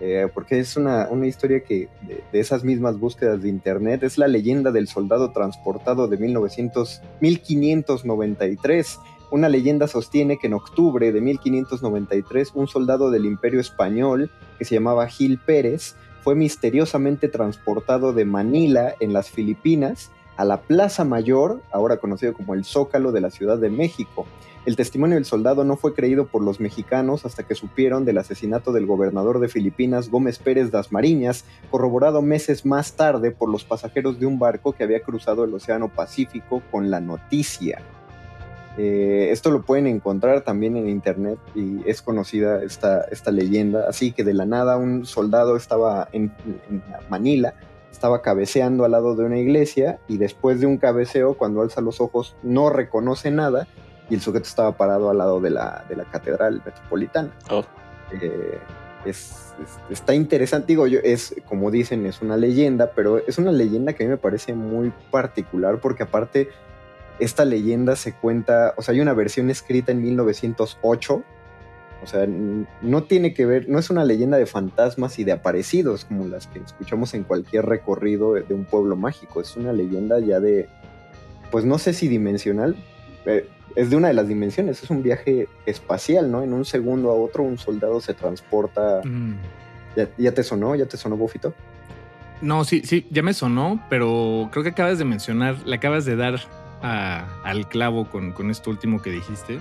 eh, porque es una, una historia que de, de, esas mismas búsquedas de internet, es la leyenda del soldado transportado de 1900, 1593 una leyenda sostiene que en octubre de 1593 un soldado del imperio español que se llamaba Gil Pérez fue misteriosamente transportado de Manila en las Filipinas a la Plaza Mayor, ahora conocido como el Zócalo de la Ciudad de México. El testimonio del soldado no fue creído por los mexicanos hasta que supieron del asesinato del gobernador de Filipinas, Gómez Pérez das Mariñas, corroborado meses más tarde por los pasajeros de un barco que había cruzado el Océano Pacífico con la noticia. Eh, esto lo pueden encontrar también en internet y es conocida esta, esta leyenda. Así que de la nada un soldado estaba en, Manila, estaba cabeceando al lado de una iglesia y después de un cabeceo, cuando alza los ojos, no reconoce nada y el sujeto estaba parado al lado de la, de la catedral metropolitana. Oh. Eh, es, está interesante, digo yo, es como dicen, es una leyenda, pero es una leyenda que a mí me parece muy particular porque aparte esta leyenda se cuenta, o sea, hay una versión escrita en 1908, o sea, no tiene que ver, no es una leyenda de fantasmas y de aparecidos como las que escuchamos en cualquier recorrido de un pueblo mágico, es una leyenda ya de, pues no sé si dimensional, eh, es de una de las dimensiones, es un viaje espacial, ¿no? En un segundo a otro un soldado se transporta. Mm. ¿Ya, te sonó? ¿Ya te sonó, Bofito? No, sí, sí, ya me sonó, pero creo que acabas de mencionar, le acabas de dar al clavo con, con, esto último que dijiste.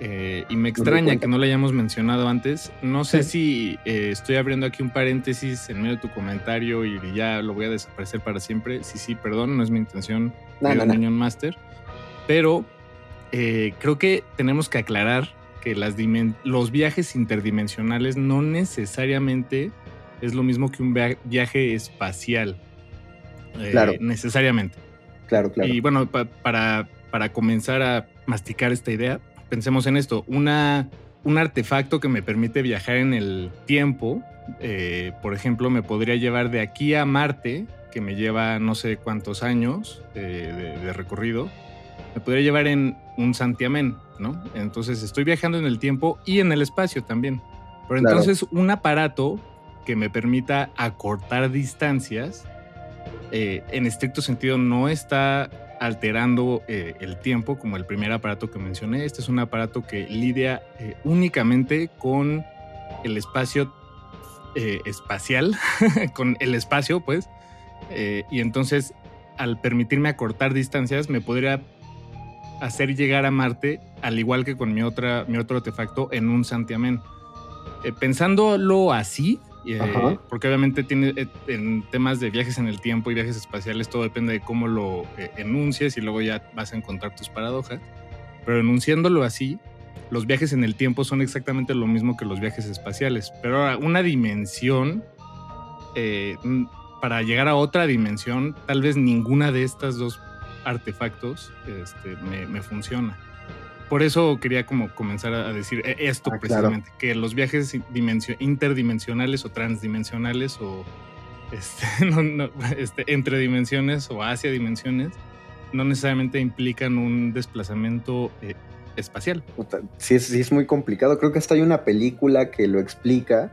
Eh, y me extraña que no lo hayamos mencionado antes. No sé si eh, estoy abriendo aquí un paréntesis en medio de tu comentario y ya lo voy a desaparecer para siempre. Sí, sí, perdón, no es mi intención. No, no, Master. Pero eh, creo que tenemos que aclarar que las los viajes interdimensionales no necesariamente es lo mismo que un viaje espacial. claro. Necesariamente. Y bueno, para, para comenzar a masticar esta idea, pensemos en esto. Una, un artefacto que me permite viajar en el tiempo, eh, por ejemplo, me podría llevar de aquí a Marte, que me lleva no sé cuántos años eh, de, recorrido, me podría llevar en un santiamén, ¿no? Entonces estoy viajando en el tiempo y en el espacio también. Pero entonces un aparato que me permita acortar distancias eh, en estricto sentido no está alterando eh, el tiempo como el primer aparato que mencioné. Este es un aparato que lidia eh, únicamente con el espacio espacial, <laughs> con el espacio, pues. y entonces, al permitirme acortar distancias, me podría hacer llegar a Marte, al igual que con mi, otra, mi otro artefacto, en un santiamén. pensándolo así, eh, porque obviamente tiene eh, en temas de viajes en el tiempo y viajes espaciales todo depende de cómo lo eh, enuncias y luego ya vas a encontrar tus paradojas. Pero enunciándolo así, los viajes en el tiempo son exactamente lo mismo que los viajes espaciales. Pero ahora, una dimensión, para llegar a otra dimensión, tal vez ninguna de estas dos artefactos este, me funciona por eso quería como comenzar a decir eh, esto ah, precisamente, que los viajes interdimensionales o transdimensionales o este, <laughs> este, entre dimensiones o hacia dimensiones no necesariamente implican un desplazamiento eh, espacial. Sí es, sí es, muy complicado. Creo que hasta hay una película que lo explica,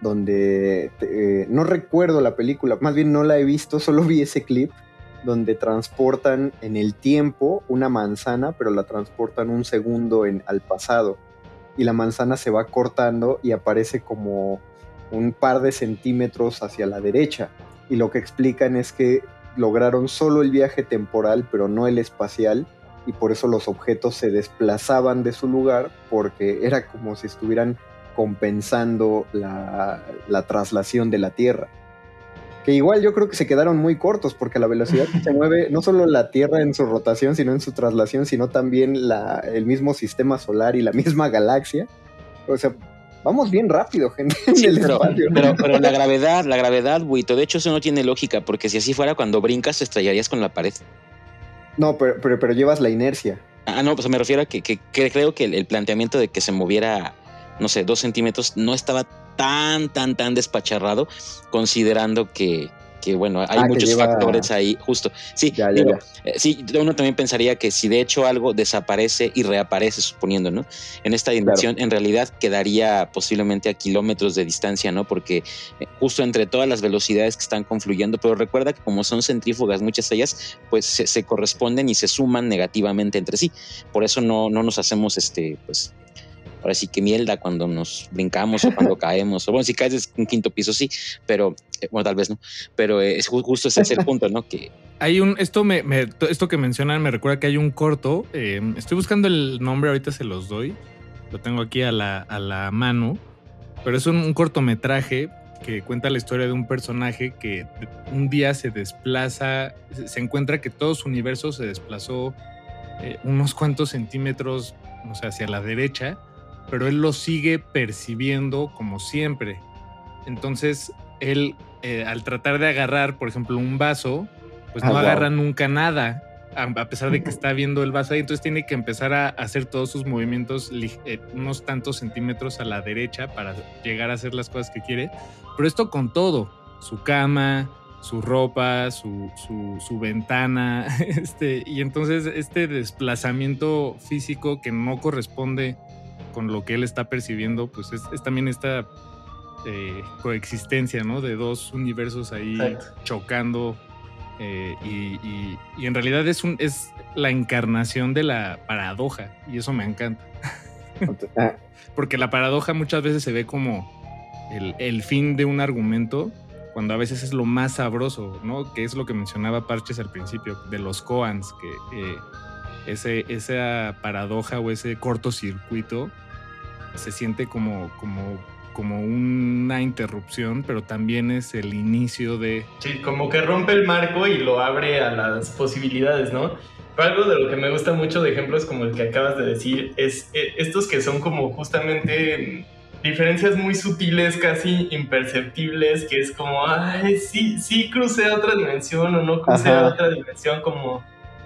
donde eh, no recuerdo la película, más bien no la he visto, solo vi ese clip donde transportan en el tiempo una manzana, pero la transportan un segundo en, al pasado. Y la manzana se va cortando y aparece como un par de centímetros hacia la derecha. Y lo que explican es que lograron solo el viaje temporal, pero no el espacial, y por eso los objetos se desplazaban de su lugar, porque era como si estuvieran compensando la, la traslación de la Tierra. Que igual yo creo que se quedaron muy cortos porque la velocidad que se <laughs> mueve no solo la Tierra en su rotación, sino en su traslación, sino también la, el mismo sistema solar y la <laughs> misma galaxia. O sea, vamos bien rápido, gente. en el pero, espacio. pero, pero la gravedad, la gravedad, Buito, de hecho eso no tiene lógica, porque si así fuera, cuando brincas te estrellarías con la pared. No, pero, pero, pero llevas la inercia. Ah, no, pues me refiero a que, que- que creo que el, el planteamiento de que se moviera, no sé, dos centímetros no estaba tan, tan, tan despacharrado, considerando que, que bueno, hay Ah, muchos lleva- factores ahí, justo. Sí, Ya, ya, digo, ya. eh, sí, uno también pensaría que si de hecho algo desaparece y reaparece, suponiendo, ¿no? En esta dimensión, en realidad quedaría posiblemente a kilómetros de distancia, ¿no? Porque eh, justo entre todas las velocidades que están confluyendo, pero recuerda que como son centrífugas, muchas de ellas, pues se, se corresponden y se suman negativamente entre sí. Por eso no, no nos hacemos este, pues, ahora sí que mierda cuando nos brincamos o cuando <laughs> caemos. O bueno, si caes de un quinto piso, sí, pero, eh, bueno, tal vez no. Pero eh, es ju- justo ese es el punto, ¿no? Que Hay un, esto me, me- to- esto que mencionan me recuerda que hay un corto. eh, estoy buscando el nombre, ahorita se los doy. Lo tengo aquí a la, a la mano. Pero es un, un cortometraje que cuenta la historia de un personaje que un día se desplaza, se, encuentra que todo su universo se desplazó eh, unos cuantos centímetros, o sea, hacia la derecha, pero él lo sigue percibiendo como siempre. Entonces, él, eh, al tratar de agarrar, por ejemplo, un vaso, pues Ah, no wow. agarra nunca nada, a, pesar de que <laughs> está viendo el vaso ahí. Entonces tiene que empezar a hacer todos sus movimientos eh, unos tantos centímetros a la derecha para llegar a hacer las cosas que quiere. Pero esto con todo, su cama, su ropa, su, su, su ventana, <laughs> este, y entonces este desplazamiento físico que no corresponde con lo que él está percibiendo, pues es, es también esta eh, coexistencia, ¿no? De dos universos ahí Exacto. chocando. eh, y, y- y en realidad es, un, es la encarnación de la paradoja, y eso me encanta. <laughs> Porque la paradoja muchas veces se ve como el, el fin de un argumento, cuando a veces es lo más sabroso, ¿no? Que es lo que mencionaba Parches al principio, de los koans, que eh, ese, esa paradoja o ese cortocircuito se siente como, como, como una interrupción, pero también es el inicio de... Sí, como que rompe el marco y lo abre a las posibilidades, ¿no? Pero algo de lo que me gusta mucho de ejemplos como el que acabas de decir es eh, estos que son como justamente diferencias muy sutiles, casi imperceptibles, que es como, ay, sí, sí crucé a otra dimensión o no crucé Ajá. a otra dimensión, como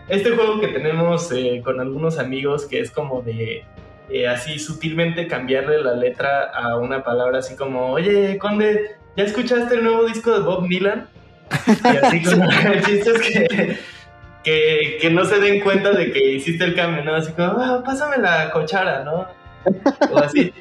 este juego que tenemos eh, con algunos amigos que es como de eh, así sutilmente cambiarle la letra a una palabra así como, oye, Conde, ¿ya escuchaste el nuevo disco de Bob Dylan? Y así como, <laughs> <laughs> el chiste es que, que, que no se den cuenta de que hiciste el cambio, ¿no? Así como, ah, pásame la cochara, ¿no? O así.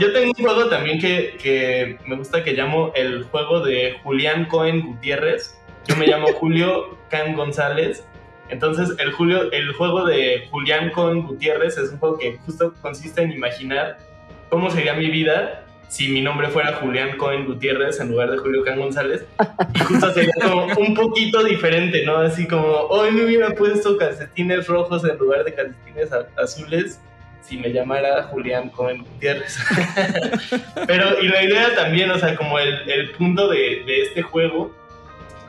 Yo tengo un juego también que, que me gusta que llamo el juego de Julián Cohen Gutiérrez. Yo me llamo Julio Can González. Entonces, el, Julio, el juego de Julián Cohen Gutiérrez es un juego que justo consiste en imaginar cómo sería mi vida si mi nombre fuera Julián Cohen Gutiérrez en lugar de Julio Can González. Y justo sería como un poquito diferente, ¿no? Así como, hoy me hubiera puesto calcetines rojos en lugar de calcetines azules si me llamara Julián Cohen Gutiérrez. <laughs> Pero, y la idea también, o sea, como el, punto de este juego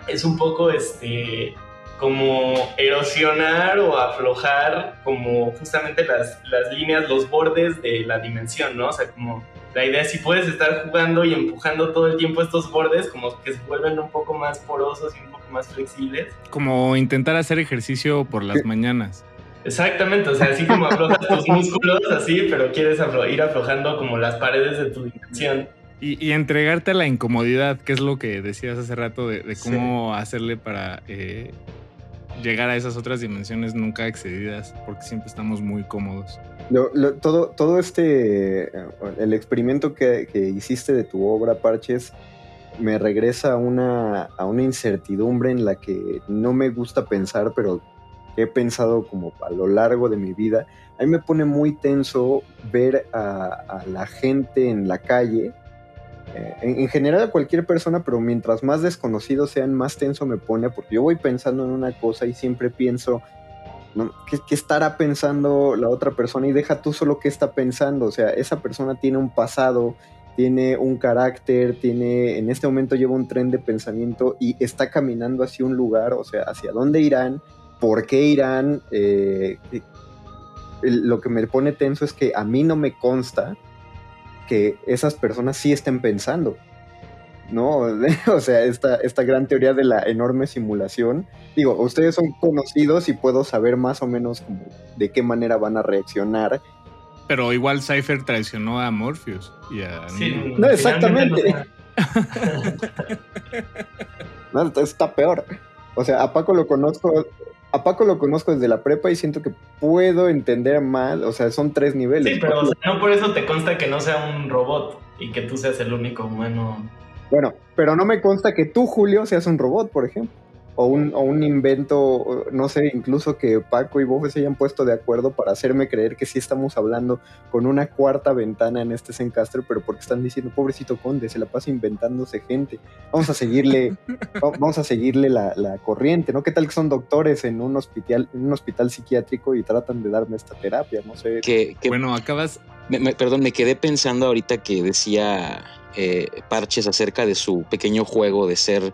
es un poco, este, como erosionar o aflojar como justamente las, las líneas, los bordes de la dimensión, ¿no? O sea, como la idea es si puedes estar jugando y empujando todo el tiempo estos bordes, como que se vuelven un poco más porosos y un poco más flexibles. Como intentar hacer ejercicio por las mañanas. Exactamente, o sea, así como aflojas tus músculos, así, pero quieres aflo- ir aflojando como las paredes de tu dimensión. Y, y entregarte a la incomodidad, que es lo que decías hace rato de, de cómo hacerle para eh, llegar a esas otras dimensiones nunca excedidas, porque siempre estamos muy cómodos. Lo- lo- todo, todo este, el experimento que, hiciste de tu obra, Parches, me regresa a una, a una incertidumbre en la que no me gusta pensar, pero que he pensado como a lo largo de mi vida. A mí me pone muy tenso ver a la gente en la calle, eh, en, en general a cualquier persona, pero mientras más desconocidos sean, más tenso me pone, porque yo voy pensando en una cosa y siempre pienso, ¿no? ¿Qué, qué estará pensando la otra persona? Y deja tú solo qué está pensando. O sea, esa persona tiene un pasado, tiene un carácter, tiene, en este momento lleva un tren de pensamiento y está caminando hacia un lugar, o sea, hacia dónde irán, por qué irán. Eh, lo que me pone tenso es que a mí no me consta que esas personas sí estén pensando. ¿no? <laughs> o sea, esta, esta gran teoría de la enorme simulación. Digo, ustedes son conocidos y puedo saber más o menos como de qué manera van a reaccionar pero igual Cypher traicionó a Morpheus y a sí, No, exactamente. <laughs> No, está peor. O sea, a Paco lo conozco. A Paco lo conozco desde la prepa y siento que puedo entender más. O sea, son tres niveles. Sí, pero no por eso te consta que no sea un robot y que tú seas el único humano. Bueno, pero no me consta que tú, Julio, seas un robot, por ejemplo o un, o un invento, no sé, incluso que Paco y Bofe se hayan puesto de acuerdo para hacerme creer que sí estamos hablando con una cuarta ventana en este Zencaster, pero porque están diciendo, pobrecito conde, se la pasa inventándose gente. Vamos a seguirle, <laughs> vamos a seguirle la, corriente, ¿no? ¿Qué tal que son doctores en un hospital, en un hospital psiquiátrico y tratan de darme esta terapia? No sé. Que, bueno, acabas. perdón, me quedé pensando ahorita que decía eh, Parches acerca de su pequeño juego de ser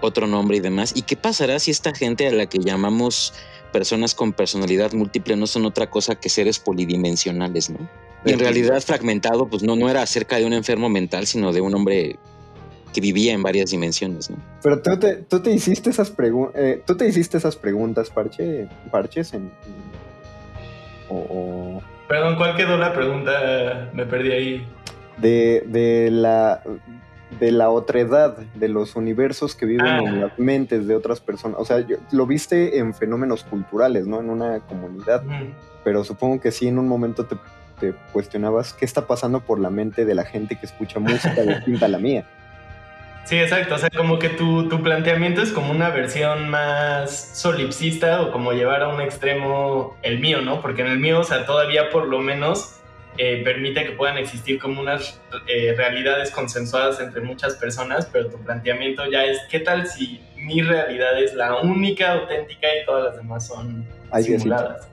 otro nombre y demás. ¿Y qué pasará si esta gente a la que llamamos personas con personalidad múltiple no son otra cosa que seres polidimensionales, ¿no? Y en realidad fragmentado, pues no, no era acerca de un enfermo mental, sino de un hombre que vivía en varias dimensiones, ¿no? Pero tú te, tú te hiciste esas preguntas, eh, tú te hiciste esas preguntas, Parche, Parches, en, o, Perdón, ¿cuál quedó la pregunta? Me perdí ahí. De, de la de la otra edad, de los universos que viven en ah. las mentes de otras personas. O sea, lo viste en fenómenos culturales, ¿no? En una comunidad. Pero supongo que sí, en un momento te, cuestionabas qué está pasando por la mente de la gente que escucha música distinta a la mía. <laughs> Sí, exacto. O sea, como que tu, tu, planteamiento es como una versión más solipsista o como llevar a un extremo el mío, ¿no? Porque en el mío, o sea, todavía por lo menos eh, permite que puedan existir como unas eh, realidades consensuadas entre muchas personas, pero tu planteamiento ya es, ¿qué tal si mi realidad es la única, auténtica y todas las demás son simuladas?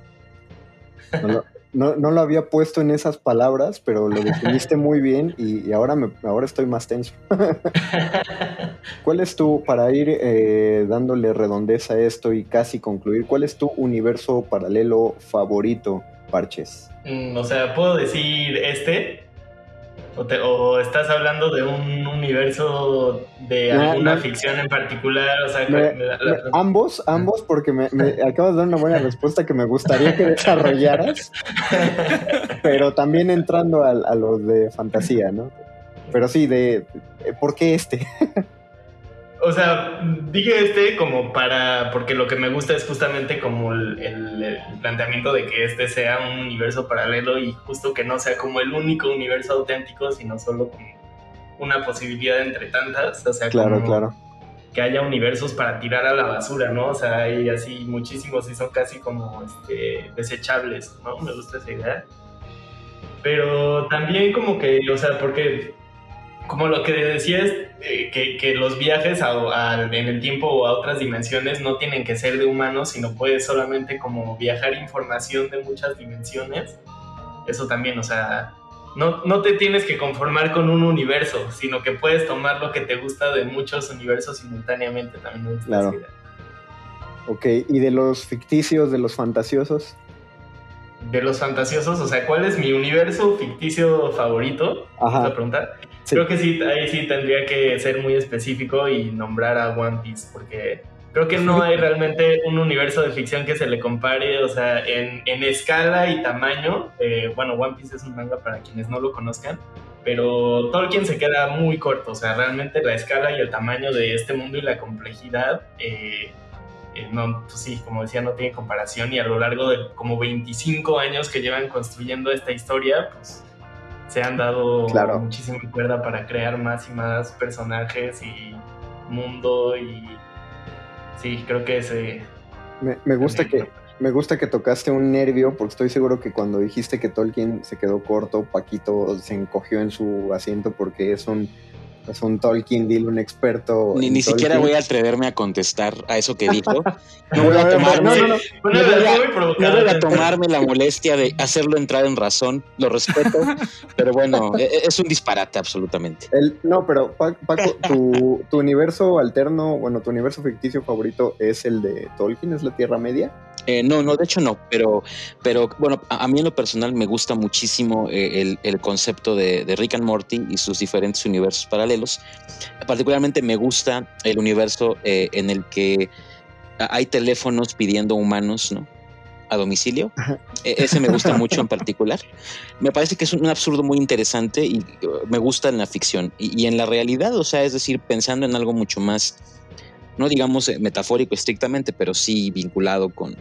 No lo, había puesto en esas palabras, pero lo <laughs> definiste muy bien y, ahora, me, ahora estoy más tenso. <laughs> ¿Cuál es tu, para ir eh, dándole redondez a esto y casi concluir, cuál es tu universo paralelo favorito, Parches? Mm, o sea, ¿puedo decir este? ¿O, estás hablando de un universo de alguna ficción en particular? O sea, ambos, ambos, porque me, <laughs> acabas de dar una buena respuesta que me gustaría que desarrollaras, <laughs> pero también entrando a, a los de fantasía, ¿no? Pero sí, de, ¿por qué este? <laughs> O sea, dije este como para, porque lo que me gusta es justamente como el, planteamiento de que este sea un universo paralelo y justo que no sea como el único universo auténtico, sino solo como una posibilidad entre tantas. O sea, claro, claro. que haya universos para tirar a la basura, ¿no? O sea, hay así muchísimos y son casi como este, desechables, ¿no? Me gusta esa idea. Pero también como que, o sea, porque como lo que decías, eh, que, los viajes en el tiempo o a otras dimensiones no tienen que ser de humanos, sino puedes solamente como viajar información de muchas dimensiones. Eso también, o sea, no, no te tienes que conformar con un universo, sino que puedes tomar lo que te gusta de muchos universos simultáneamente también. Claro. Ok, ¿y de los ficticios, de los fantasiosos? De los fantasiosos, o sea, ¿cuál es mi universo ficticio favorito? Ajá. Pregunta? Creo que sí, ahí sí tendría que ser muy específico y nombrar a One Piece, porque creo que no hay realmente un universo de ficción que se le compare, o sea, en, en escala y tamaño. Eh, bueno, One Piece es un manga para quienes no lo conozcan, pero Tolkien se queda muy corto, o sea, realmente la escala y el tamaño de este mundo y la complejidad, eh, eh, no, pues sí, como decía, no tiene comparación y a lo largo de como 25 años que llevan construyendo esta historia, pues se han dado muchísima cuerda para crear más y más personajes y mundo y sí, creo que ese... Me, gusta que... Me gusta que tocaste un nervio porque estoy seguro que cuando dijiste que Tolkien se quedó corto, Paquito se encogió en su asiento porque es un es un Tolkien Deal, un experto. Ni, ni siquiera voy a atreverme a contestar a eso que dijo. <laughs> No voy a tomarme, no, voy a, tomarme la molestia de hacerlo entrar en razón, lo respeto, pero bueno, e, e, es un disparate absolutamente. no, pero Paco, tu, tu universo alterno, bueno, tu universo ficticio favorito es el de Tolkien, es la Tierra Media. Eh, no, no, de hecho no, pero, pero bueno, a, mí en lo personal me gusta muchísimo eh, el, concepto de, Rick and Morty y sus diferentes universos paralelos. Particularmente me gusta el universo eh, en el que hay teléfonos pidiendo humanos, ¿no? A domicilio. E, ese me gusta mucho en particular. Me parece que es un absurdo muy interesante y me gusta en la ficción. y en la realidad, o sea, es decir, pensando en algo mucho más no digamos metafórico estrictamente, pero sí vinculado con,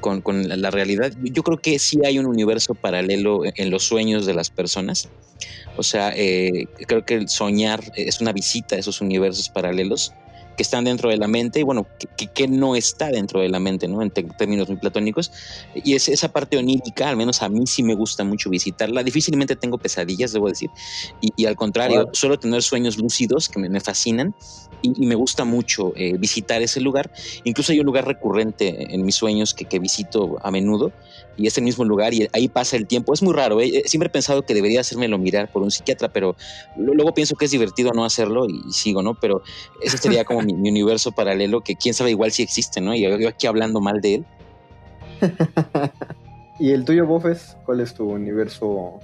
con, la realidad. Yo creo que sí hay un universo paralelo en los sueños de las personas. O sea, eh, creo que el soñar es una visita a esos universos paralelos que están dentro de la mente y bueno, que, no está dentro de la mente, ¿no? En términos muy platónicos. Y es esa parte onírica, al menos a mí sí me gusta mucho visitarla. Difícilmente tengo pesadillas, debo decir. Y, al contrario, suelo tener sueños lúcidos que me, fascinan y, me gusta mucho eh, visitar ese lugar. Incluso hay un lugar recurrente en mis sueños que, que visito a menudo y es el mismo lugar y ahí pasa el tiempo. Es muy raro, ¿eh? siempre he pensado que debería hacérmelo mirar por un psiquiatra, pero luego pienso que es divertido no hacerlo y, sigo, ¿no? Pero ese sería como mi, universo paralelo que quién sabe igual si existe, ¿no? Y yo aquí hablando mal de él. <laughs> ¿Y el tuyo, Bofes? ¿Cuál es tu universo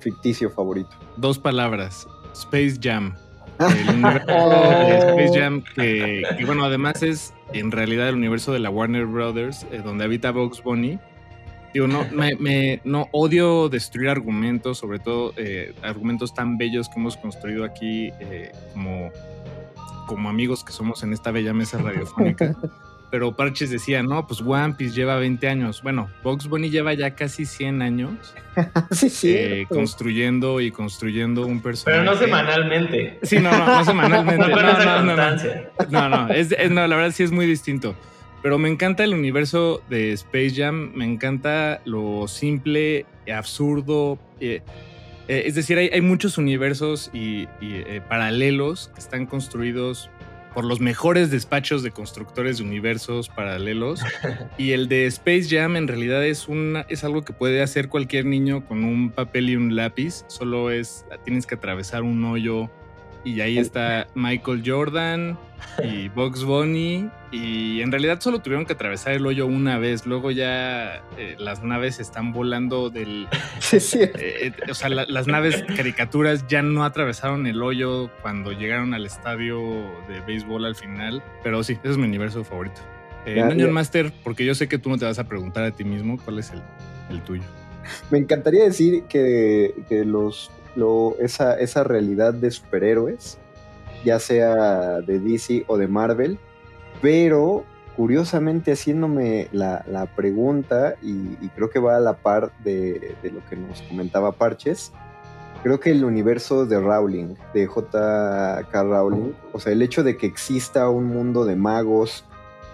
ficticio favorito? Dos palabras, Space Jam. <laughs> El universo de Space Jam, que, bueno, además es en realidad el universo de la Warner Brothers, eh, donde habita Bugs Bunny Digo, no, me, no odio destruir argumentos, sobre todo eh, argumentos tan bellos que hemos construido aquí eh, como, como amigos que somos en esta bella mesa radiofónica. <laughs> Pero Parches decía, no, pues One Piece lleva 20 años. Bueno, Box Bunny lleva ya casi 100 años <laughs> sí, sí, eh, construyendo y construyendo un personaje. Pero no semanalmente. Sí, no, no, no semanalmente. <laughs> no, no, no, no, no, es, no, la verdad sí es muy distinto. Pero me encanta el universo de Space Jam, me encanta lo simple, absurdo. Eh, eh, es decir, hay, muchos universos y, eh, paralelos que están construidos por los mejores despachos de constructores de universos paralelos. <laughs> Y el de Space Jam en realidad es, una, es algo que puede hacer cualquier niño con un papel y un lápiz. Solo es, tienes que atravesar un hoyo y ahí está Michael Jordan y <laughs> Box Bunny. Y en realidad solo tuvieron que atravesar el hoyo una vez. Luego ya eh, las naves están volando del. <laughs> Sí, sí. Eh, eh, o sea, las naves caricaturas ya no atravesaron el hoyo cuando llegaron al estadio de béisbol al final. Pero sí, ese es mi universo favorito. Eh, Master, porque yo sé que tú no te vas a preguntar a ti mismo cuál es el, tuyo. Me encantaría decir que, que los esa, esa realidad de superhéroes, ya sea de DC o de Marvel, pero curiosamente haciéndome la, pregunta, y, creo que va a la par de, de, lo que nos comentaba Parches, creo que el universo de Rowling, de J.K. Rowling, o sea, el hecho de que exista un mundo de magos,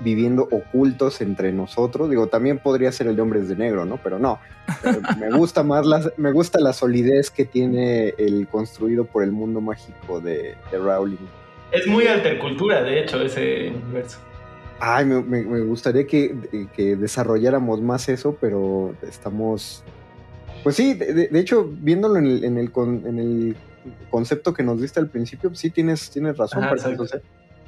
viviendo ocultos entre nosotros. Digo, también podría ser el de hombres de negro, ¿no? Pero no. <laughs> Me gusta más la, me gusta la solidez que tiene el construido por el mundo mágico de, Rowling. Es muy altercultura, de hecho, ese universo. Ay, me, gustaría que, desarrolláramos más eso, pero estamos. Pues sí, de, hecho, viéndolo en el, en el, concepto que nos diste al principio, sí tienes, tienes razón. para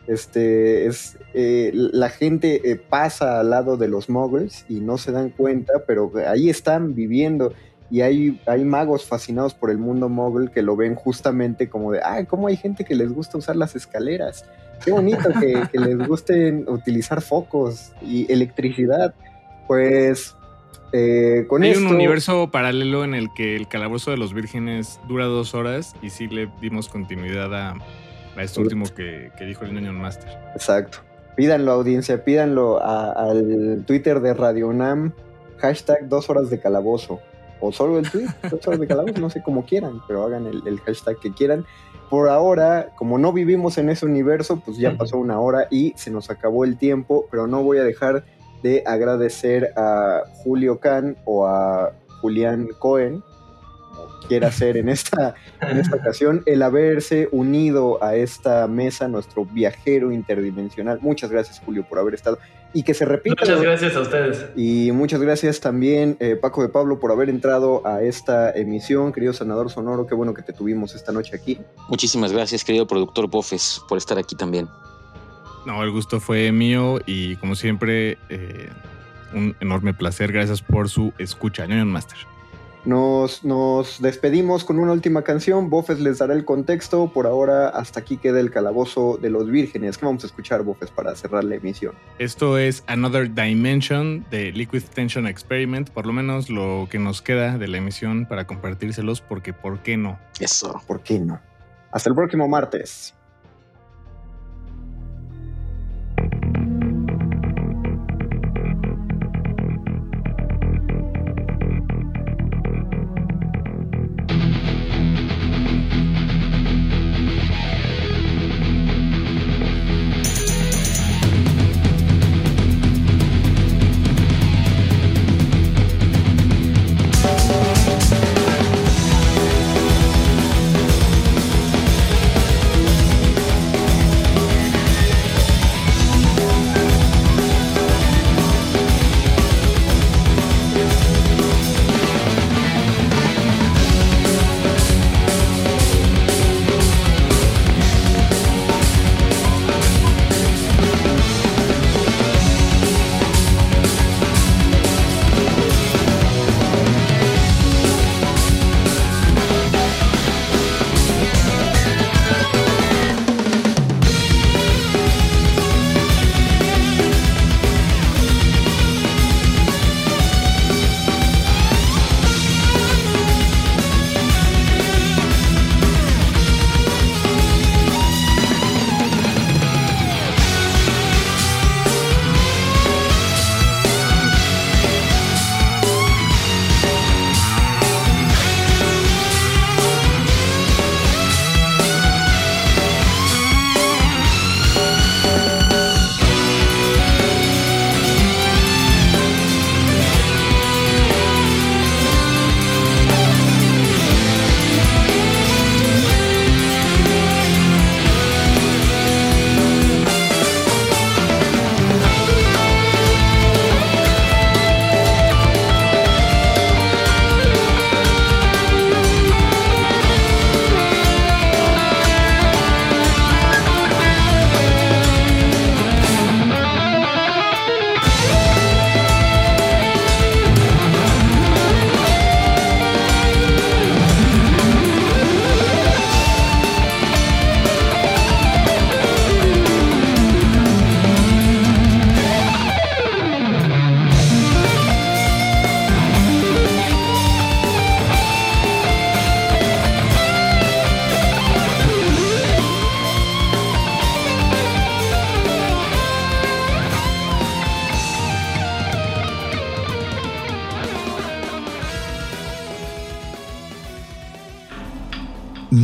este, es, eh, la gente eh, pasa al lado de los muggles y no se dan cuenta, pero ahí están viviendo y hay, hay magos fascinados por el mundo muggle que lo ven justamente como de, ay, ¿cómo hay gente que les gusta usar las escaleras? Qué bonito que, <laughs> les guste utilizar focos y electricidad. Pues eh, con Hay un universo paralelo en el que el calabozo de los vírgenes dura dos horas y sí le dimos continuidad a esto último que, dijo el Union Master. Exacto. Pídanlo, audiencia, pídanlo al Twitter de Radio UNAM, hashtag dos horas de calabozo. O solo el tweet, <laughs> dos horas de calabozo, no sé cómo quieran, pero hagan el, hashtag que quieran. Por ahora, como no vivimos en ese universo, pues ya pasó una hora y se nos acabó el tiempo, pero no voy a dejar de agradecer a Julio Can o a Julián Cohen quiera hacer en esta, en esta ocasión, el haberse unido a esta mesa, nuestro viajero interdimensional. Muchas gracias, Julio, por haber estado. Y que se repita. Muchas gracias a ustedes. Y muchas gracias también, eh, Paco de Pablo, por haber entrado a esta emisión. Querido senador Sonoro, qué bueno que te tuvimos esta noche aquí. Muchísimas gracias, querido productor Bofes, por estar aquí también. No, el gusto fue mío y como siempre, eh, un enorme placer. Gracias por su escucha, Ñoño Master. Nos, nos despedimos con una última canción. Bofes les dará el contexto. Por ahora, hasta aquí queda el calabozo de los vírgenes. ¿Qué vamos a escuchar, Bofes, para cerrar la emisión? Esto es Another Dimension de Liquid Tension Experiment. Por lo menos lo que nos queda de la emisión para compartírselos, porque ¿por qué no? Eso. ¿Por qué no? Hasta el próximo martes.